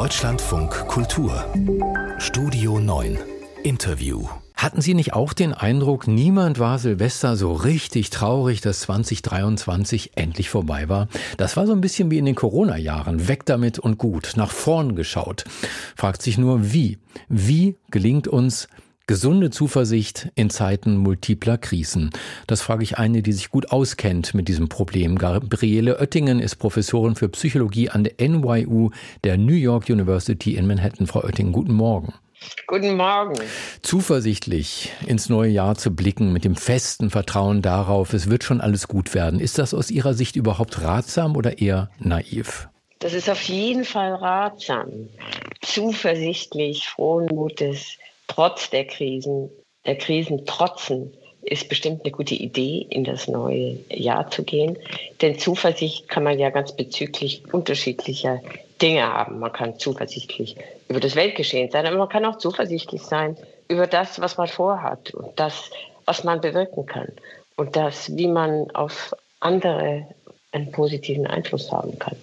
Deutschlandfunk Kultur Studio 9 Interview hatten Sie nicht auch den Eindruck, niemand war Silvester so richtig traurig, dass 2023 endlich vorbei war? Das war so ein bisschen wie in den Corona-Jahren. Weg damit und gut, nach vorn geschaut. Fragt sich nur, wie? Wie gelingt uns gesunde Zuversicht in Zeiten multipler Krisen? Das frage ich eine, die sich gut auskennt mit diesem Problem. Gabriele Oettingen ist Professorin für Psychologie an der NYU der New York University in Manhattan. Frau Oettingen, guten Morgen. Guten Morgen. Zuversichtlich ins neue Jahr zu blicken mit dem festen Vertrauen darauf, es wird schon alles gut werden. Ist das aus Ihrer Sicht überhaupt ratsam oder eher naiv? Das ist auf jeden Fall ratsam. Zuversichtlich, frohen Mutes, trotz der Krisen, der Krisen trotzen, ist bestimmt eine gute Idee, in das neue Jahr zu gehen. Denn Zuversicht kann man ja ganz bezüglich unterschiedlicher Dinge haben. Man kann zuversichtlich über das Weltgeschehen sein, aber man kann auch zuversichtlich sein über das, was man vorhat und das, was man bewirken kann und das, wie man auf andere einen positiven Einfluss haben kann.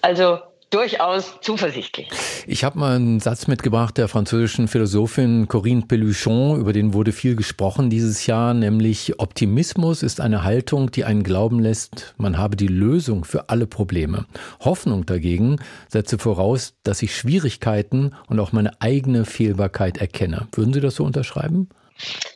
Also durchaus zuversichtlich. Ich habe mal einen Satz mitgebracht der französischen Philosophin Corinne Peluchon, über den wurde viel gesprochen dieses Jahr, nämlich Optimismus ist eine Haltung, die einen glauben lässt, man habe die Lösung für alle Probleme. Hoffnung dagegen setze voraus, dass ich Schwierigkeiten und auch meine eigene Fehlbarkeit erkenne. Würden Sie das so unterschreiben?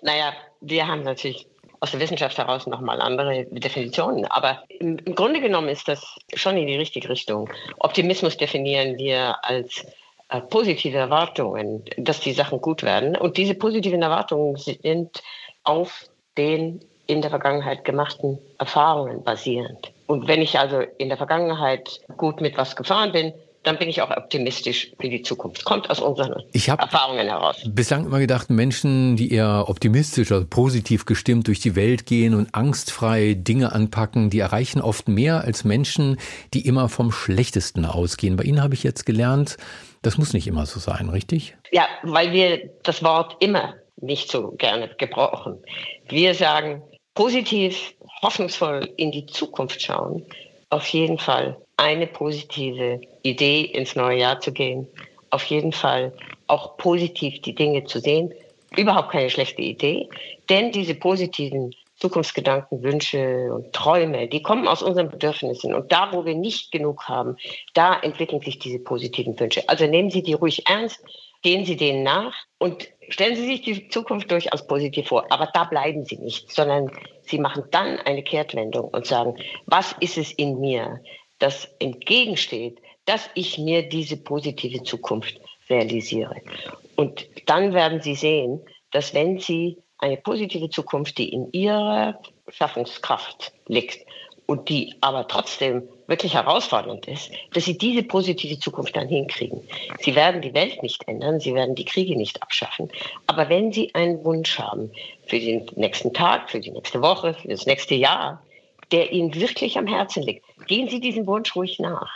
Naja, wir haben natürlich aus der Wissenschaft heraus nochmal andere Definitionen. Aber im, im, Grunde genommen ist das schon in die richtige Richtung. Optimismus definieren wir als äh, positive Erwartungen, dass die Sachen gut werden. Und diese positiven Erwartungen sind auf den in der Vergangenheit gemachten Erfahrungen basierend. Und wenn ich also in der Vergangenheit gut mit was gefahren bin, dann bin ich auch optimistisch für die Zukunft. Kommt aus unseren Erfahrungen heraus. Bislang immer gedacht, Menschen, die eher optimistisch, also positiv gestimmt durch die Welt gehen und angstfrei Dinge anpacken, die erreichen oft mehr als Menschen, die immer vom Schlechtesten ausgehen. Bei Ihnen habe ich jetzt gelernt, das muss nicht immer so sein, richtig? Ja, weil wir das Wort immer nicht so gerne gebrauchen. Wir sagen positiv, hoffnungsvoll in die Zukunft schauen, auf jeden Fall eine positive Idee ins neue Jahr zu gehen. Auf jeden Fall auch positiv die Dinge zu sehen. Überhaupt keine schlechte Idee, denn diese positiven Zukunftsgedanken, Wünsche und Träume, die kommen aus unseren Bedürfnissen. Und da, wo wir nicht genug haben, da entwickeln sich diese positiven Wünsche. Also nehmen Sie die ruhig ernst, gehen Sie denen nach und stellen Sie sich die Zukunft durchaus positiv vor. Aber da bleiben Sie nicht, sondern Sie machen dann eine Kehrtwendung und sagen, was ist es in mir, das entgegensteht, dass ich mir diese positive Zukunft realisiere. Und dann werden Sie sehen, dass wenn Sie eine positive Zukunft, die in Ihrer Schaffungskraft liegt und die aber trotzdem wirklich herausfordernd ist, dass Sie diese positive Zukunft dann hinkriegen. Sie werden die Welt nicht ändern, Sie werden die Kriege nicht abschaffen, aber wenn Sie einen Wunsch haben für den nächsten Tag, für die nächste Woche, für das nächste Jahr, der Ihnen wirklich am Herzen liegt, gehen Sie diesem Wunsch ruhig nach.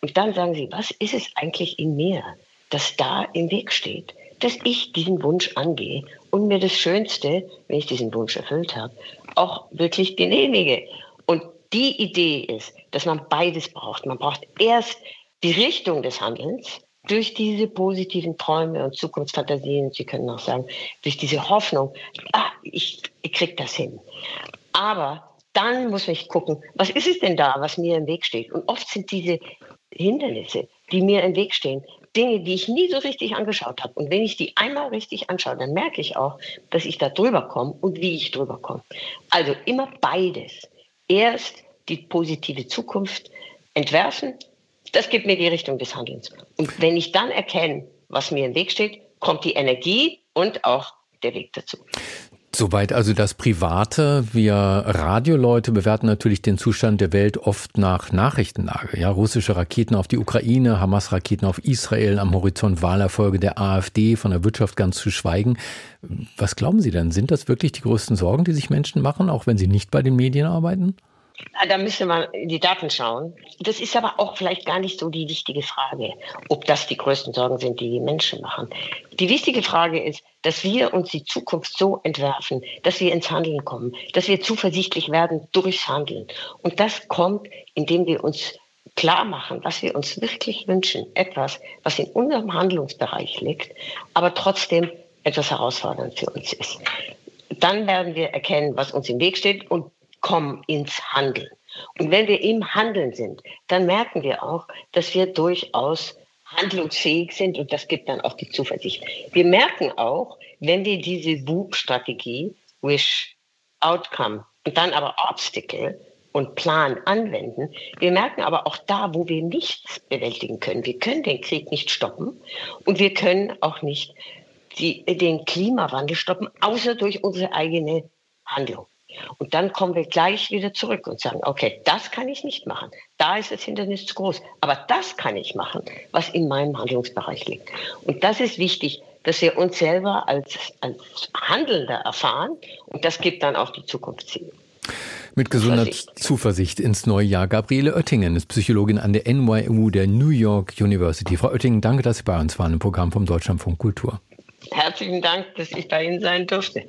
Und dann sagen Sie, was ist es eigentlich in mir, das da im Weg steht, dass ich diesen Wunsch angehe und mir das Schönste, wenn ich diesen Wunsch erfüllt habe, auch wirklich genehmige. Und die Idee ist, dass man beides braucht. Man braucht erst die Richtung des Handelns durch diese positiven Träume und Zukunftsfantasien. Sie können auch sagen, durch diese Hoffnung, ah, ich, ich krieg das hin. Aber dann muss ich gucken, was ist es denn da, was mir im Weg steht? Und oft sind diese Hindernisse, die mir im Weg stehen, Dinge, die ich nie so richtig angeschaut habe. Und wenn ich die einmal richtig anschaue, dann merke ich auch, dass ich da drüber komme und wie ich drüber komme. Also immer beides. Erst die positive Zukunft entwerfen, das gibt mir die Richtung des Handelns. Und wenn ich dann erkenne, was mir im Weg steht, kommt die Energie und auch der Weg dazu. Soweit also das Private. Wir Radioleute bewerten natürlich den Zustand der Welt oft nach Nachrichtenlage. Ja, russische Raketen auf die Ukraine, Hamas-Raketen auf Israel, am Horizont Wahlerfolge der AfD, von der Wirtschaft ganz zu schweigen. Was glauben Sie denn? Sind das wirklich die größten Sorgen, die sich Menschen machen, auch wenn sie nicht bei den Medien arbeiten? Ah, da müsste man in die Daten schauen. Das ist aber auch vielleicht gar nicht so die wichtige Frage, ob das die größten Sorgen sind, die die Menschen machen. Die wichtige Frage ist, dass wir uns die Zukunft so entwerfen, dass wir ins Handeln kommen, dass wir zuversichtlich werden durchs Handeln. Und das kommt, indem wir uns klar machen, was wir uns wirklich wünschen, etwas, was in unserem Handlungsbereich liegt, aber trotzdem etwas herausfordernd für uns ist. Dann werden wir erkennen, was uns im Weg steht und kommen ins Handeln. Und wenn wir im Handeln sind, dann merken wir auch, dass wir durchaus handlungsfähig sind und das gibt dann auch die Zuversicht. Wir merken auch, wenn wir diese WUP-Strategie, Wish, Outcome und dann aber Obstacle und Plan anwenden. Wir merken aber auch da, wo wir nichts bewältigen können. Wir können den Krieg nicht stoppen und wir können auch nicht die, den Klimawandel stoppen, außer durch unsere eigene Handlung. Und dann kommen wir gleich wieder zurück und sagen, okay, das kann ich nicht machen. Da ist das Hindernis zu groß. Aber das kann ich machen, was in meinem Handlungsbereich liegt. Und das ist wichtig, dass wir uns selber als, als Handelnder erfahren. Und das gibt dann auch die Zukunftsziele. Mit gesunder Zuversicht. Zuversicht ins neue Jahr. Gabriele Oettingen ist Psychologin an der NYU der New York University. Frau Oettingen, danke, dass Sie bei uns waren im Programm vom Deutschlandfunk Kultur. Herzlichen Dank, dass ich bei Ihnen sein durfte.